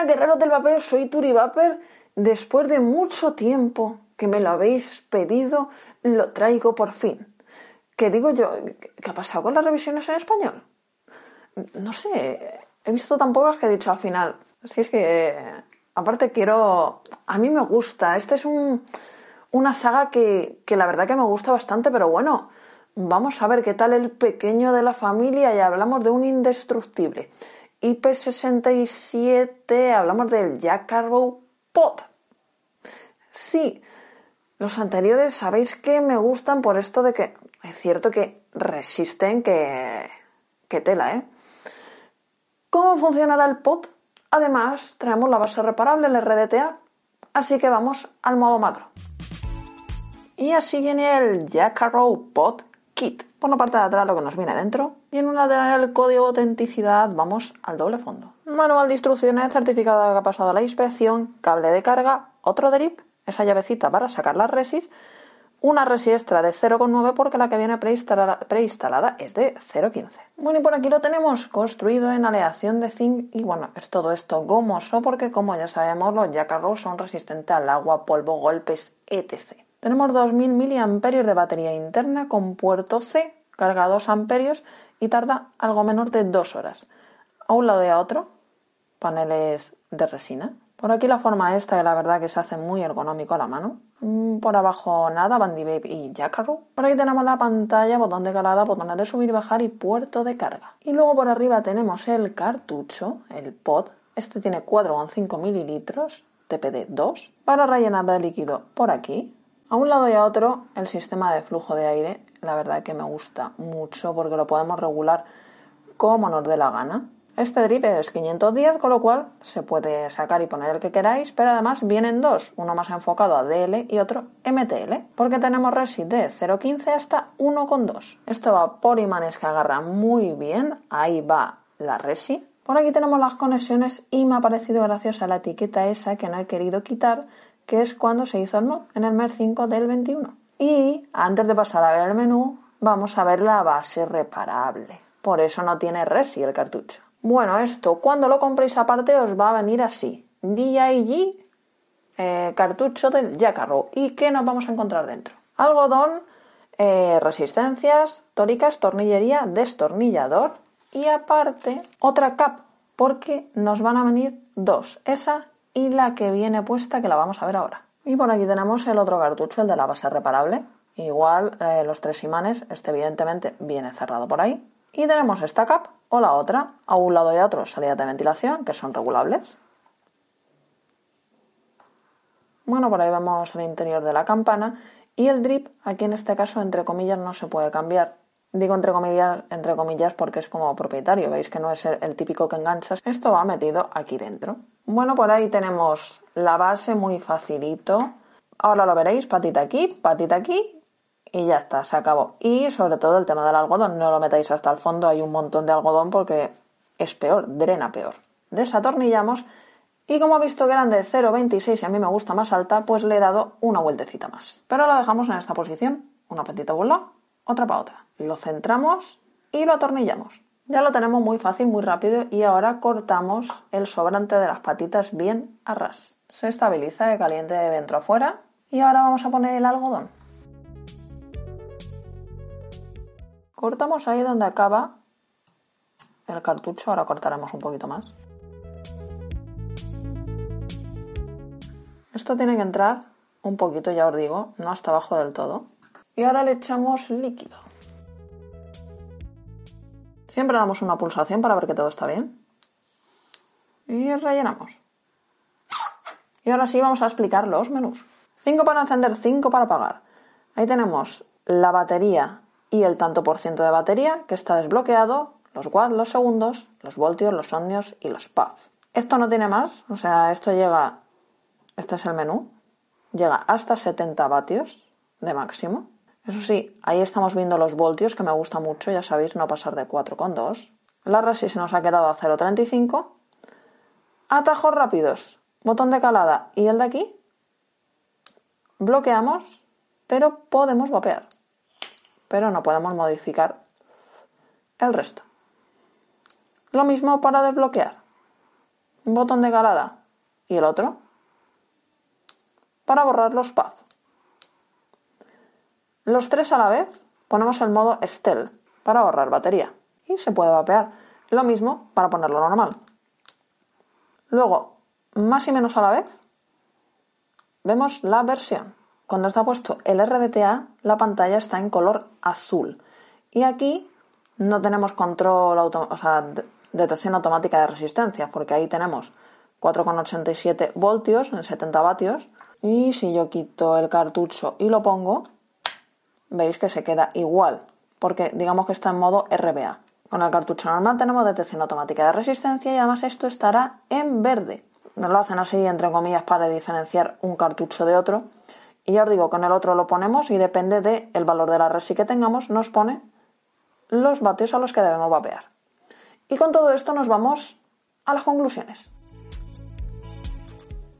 buenas guerreros del vapor, soy Turi Vapor. Después de mucho tiempo que me lo habéis pedido, lo traigo por fin. ¿Qué digo yo? ¿Qué ha pasado con las revisiones en español? No sé, he visto tan pocas que he dicho al final. Si es que, aparte quiero... A mí me gusta. Esta es un, una saga que, que la verdad que me gusta bastante, pero bueno, vamos a ver qué tal el pequeño de la familia y hablamos de un indestructible. IP67 hablamos del Jackarrow Pot. Sí, los anteriores sabéis que me gustan por esto de que es cierto que resisten que, que tela, ¿eh? ¿Cómo funcionará el pot? Además, traemos la base reparable, el RDTA, así que vamos al modo macro. Y así viene el Jackarrow Pot Kit. Por la parte de atrás lo que nos viene dentro. Y en una del código de autenticidad vamos al doble fondo. Manual de instrucciones, certificado que ha pasado la inspección, cable de carga, otro drip, esa llavecita para sacar las resis, una resi extra de 0,9 porque la que viene preinstalada, es de 0,15. Bueno, y por aquí lo tenemos construido en aleación de zinc y bueno, es todo esto gomoso porque como ya sabemos los Jackarrow son resistentes al agua, polvo, golpes, etc. Tenemos 2000 mAh de batería interna con puerto C, carga 2 amperios y tarda algo menos de 2 horas. A un lado y a otro, paneles de resina. Por aquí la forma esta, que la verdad que se hace muy ergonómico a la mano. Por abajo nada, Bandy Babe y Jackaroo. Por aquí tenemos la pantalla, botón de calada, botones de subir y bajar y puerto de carga. Y luego por arriba tenemos el cartucho, el pod. Este tiene 4,5 mililitros, TPD2, para rellenar de líquido por aquí. A un lado y a otro, el sistema de flujo de aire, la verdad que me gusta mucho porque lo podemos regular como nos dé la gana. Este drip es 510, con lo cual se puede sacar y poner el que queráis, pero además vienen dos, uno más enfocado a DL y otro MTL, porque tenemos resi de 0.15 hasta 1.2. Esto va por imanes que agarran muy bien, ahí va la resi. Por aquí tenemos las conexiones y me ha parecido graciosa la etiqueta esa que no he querido quitar, que es cuando se hizo el mod, en el mes 5 del 21. Y antes de pasar a ver el menú, vamos a ver la base reparable. Por eso no tiene resi el cartucho. Bueno, esto cuando lo compréis aparte os va a venir así. DIG eh, cartucho del Jackarrow. ¿Y qué nos vamos a encontrar dentro? Algodón, eh, resistencias, tóricas, tornillería, destornillador y aparte otra cap porque nos van a venir dos. Esa y la que viene puesta que la vamos a ver ahora. Y por aquí tenemos el otro cartucho, el de la base reparable. Igual eh, los tres imanes, este evidentemente viene cerrado por ahí. Y tenemos esta cap o la otra, a un lado y a otro salidas de ventilación que son regulables. Bueno, por ahí vemos el interior de la campana y el drip, aquí en este caso entre comillas no se puede cambiar. Digo entre comillas, entre comillas porque es como propietario, veis que no es el, el típico que enganchas. Esto va metido aquí dentro. Bueno, por ahí tenemos la base muy facilito. Ahora lo veréis, patita aquí, patita aquí y ya está, se acabó. Y sobre todo el tema del algodón, no lo metáis hasta el fondo, hay un montón de algodón porque es peor, drena peor. Desatornillamos y como he visto que eran de 0,26 y a mí me gusta más alta, pues le he dado una vueltecita más. Pero lo dejamos en esta posición, una patita por lado, otra para otra. Lo centramos y lo atornillamos. Ya lo tenemos muy fácil, muy rápido y ahora cortamos el sobrante de las patitas bien a ras. Se estabiliza de caliente de dentro a fuera y ahora vamos a poner el algodón. Cortamos ahí donde acaba el cartucho, ahora cortaremos un poquito más. Esto tiene que entrar un poquito, ya os digo, no hasta abajo del todo. Y ahora le echamos líquido. Siempre damos una pulsación para ver que todo está bien. Y rellenamos. Y ahora sí vamos a explicar los menús. 5 para encender, 5 para apagar. Ahí tenemos la batería y el tanto por ciento de batería que está desbloqueado, los watts, los segundos, los voltios, los ohmios y los puffs. Esto no tiene más, o sea, esto llega, este es el menú, llega hasta 70 vatios de máximo. Eso sí, ahí estamos viendo los voltios, que me gusta mucho, ya sabéis, no pasar de 4,2. La resi se nos ha quedado a 0,35. Atajos rápidos, botón de calada y el de aquí. Bloqueamos, pero podemos vapear. Pero no podemos modificar el resto. Lo mismo para desbloquear. Botón de calada y el otro para borrar los pads. Los tres a la vez ponemos el modo Stealth para ahorrar batería y se puede vapear. Lo mismo para ponerlo normal. Luego, más y menos a la vez, vemos la versión. Cuando está puesto el RDTA, la pantalla está en color azul. Y aquí no tenemos control, o sea, detección automática de resistencia, porque ahí tenemos 4,87 voltios en 70 vatios. Y si yo quito el cartucho y lo pongo, veis que se queda igual, porque digamos que está en modo RBA. Con el cartucho normal tenemos detección automática de resistencia y además esto estará en verde. Nos lo hacen así, entre comillas, para diferenciar un cartucho de otro. Y ya os digo, con el otro lo ponemos y depende del valor de la resi que tengamos, nos pone los vatios a los que debemos vapear. Y con todo esto nos vamos a las conclusiones.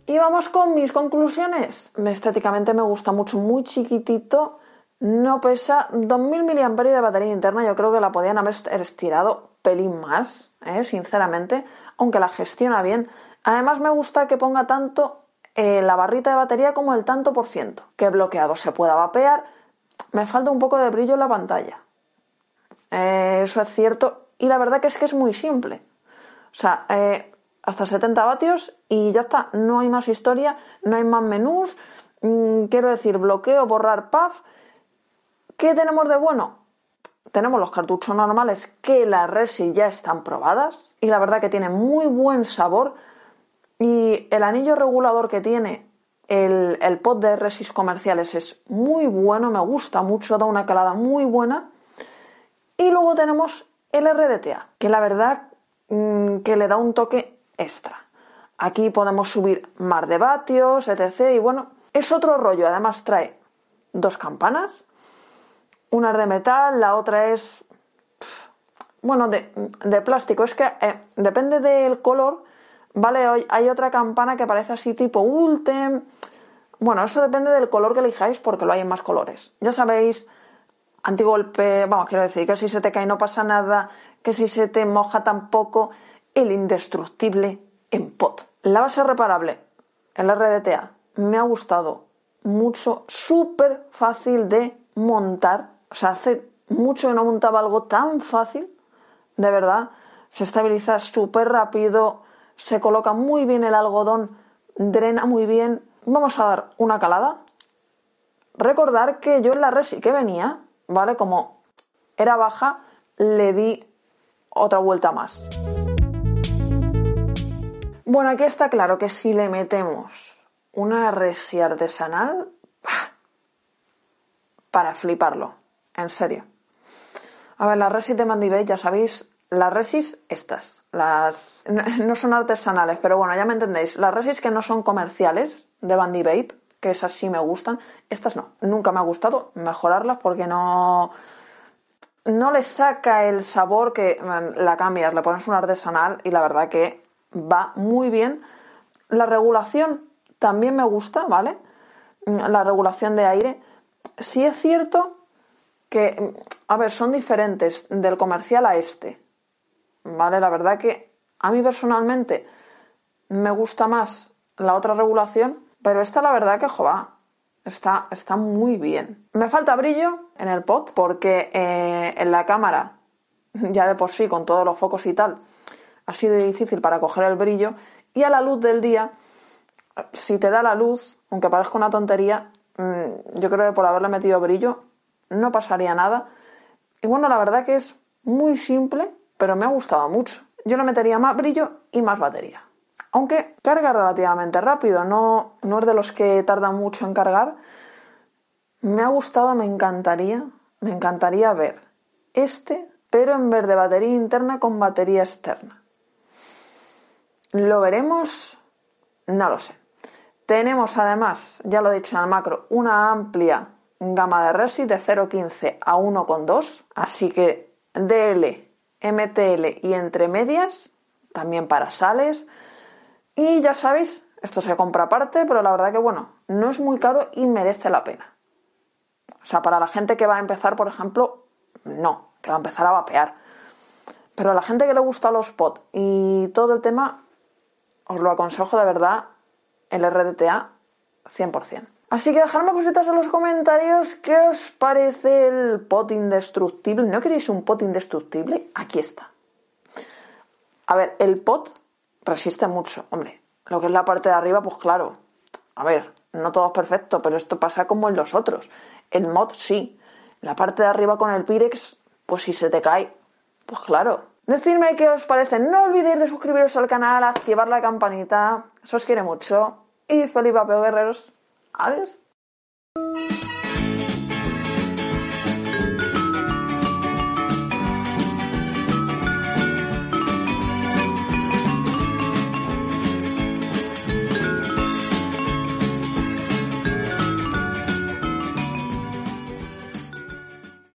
Y vamos con mis conclusiones. Estéticamente me gusta mucho, muy chiquitito. No pesa 2000 mAh de batería interna. Yo creo que la podían haber estirado pelín más, ¿eh? sinceramente, aunque la gestiona bien. Además me gusta que ponga tanto eh, la barrita de batería como el tanto por ciento. Que bloqueado se pueda vapear. Me falta un poco de brillo en la pantalla. Eh, eso es cierto. Y la verdad que es que es muy simple. O sea, hasta 70 vatios y ya está. No hay más historia, no hay más menús. Mm, quiero decir, bloqueo, borrar puff. ¿Qué tenemos de bueno? Tenemos los cartuchos normales que las resi ya están probadas y la verdad que tienen muy buen sabor. Y el anillo regulador que tiene el, el pot de resis comerciales es muy bueno, me gusta mucho, da una calada muy buena. Y luego tenemos el RDTA, que la verdad mm, que le da un toque extra. Aquí podemos subir más de vatios, etc. Y bueno, es otro rollo. Además trae dos campanas, una es de metal, la otra es, bueno, de, plástico. Es que eh, depende del color, ¿vale? Hay otra campana que parece así tipo Ultem. Bueno, eso depende del color que elijáis porque lo hay en más colores. Ya sabéis, antigolpe, vamos, quiero decir que si se te cae no pasa nada, que si se te moja tampoco el indestructible en pot. La base reparable, el RDTA, me ha gustado mucho, súper fácil de montar. O sea, hace mucho que no montaba algo tan fácil, de verdad. Se estabiliza súper rápido, se coloca muy bien el algodón, drena muy bien. Vamos a dar una calada. Recordar que yo en la resi que venía, ¿vale? Como era baja, le di otra vuelta más. Bueno, aquí está claro que si le metemos una resi artesanal, para fliparlo, en serio. A ver, las resis de Mandibay, ya sabéis, las resis estas, las no son artesanales, pero bueno, ya me entendéis, las resis que no son comerciales de Bandy Babe, que esas sí me gustan, estas no, nunca me ha gustado mejorarlas porque no no le saca el sabor que la cambias, le pones un artesanal y la verdad que va muy bien. La regulación también me gusta, ¿vale? La regulación de aire. Sí es cierto que, a ver, son diferentes del comercial a este, ¿vale? La verdad que a mí personalmente me gusta más la otra regulación, pero esta la verdad que, joa, está, está muy bien. Me falta brillo en el pot porque eh, en la cámara, ya de por sí, con todos los focos y tal, ha sido difícil para coger el brillo y a la luz del día, si te da la luz, aunque parezca una tontería, mm, yo creo que por haberle metido brillo no pasaría nada. Y bueno, la verdad que es muy simple, pero me ha gustado mucho. Yo le metería más brillo y más batería. Aunque carga relativamente rápido, no, no es de los que tardan mucho en cargar. Me ha gustado, me encantaría, me encantaría ver este, pero en vez de batería interna con batería externa. ¿Lo veremos? No lo sé. Tenemos además, ya lo he dicho en el macro, una amplia gama de resi de 0.15 a 1.2, así que DL, MTL y entre medias, también para sales. Y ya sabéis, esto se compra aparte, pero la verdad que bueno, no es muy caro y merece la pena. O sea, para la gente que va a empezar, por ejemplo, no, que va a empezar a vapear. Pero a la gente que le gusta los pot y todo el tema, os lo aconsejo de verdad el RDTA 100%. Así que dejadme cositas en los comentarios. ¿Qué os parece el pot indestructible? ¿No queréis un pot indestructible? Aquí está. A ver, el pot resiste mucho. Hombre, lo que es la parte de arriba, pues claro. A ver, no todo es perfecto, pero esto pasa como en los otros. El mod sí. La parte de arriba con el Pirex, pues si se te cae, pues claro. Decidme qué os parece. No olvidéis de suscribiros al canal, activar la campanita. Eso os quiere mucho. Y feliz vapeo, guerreros. Adiós.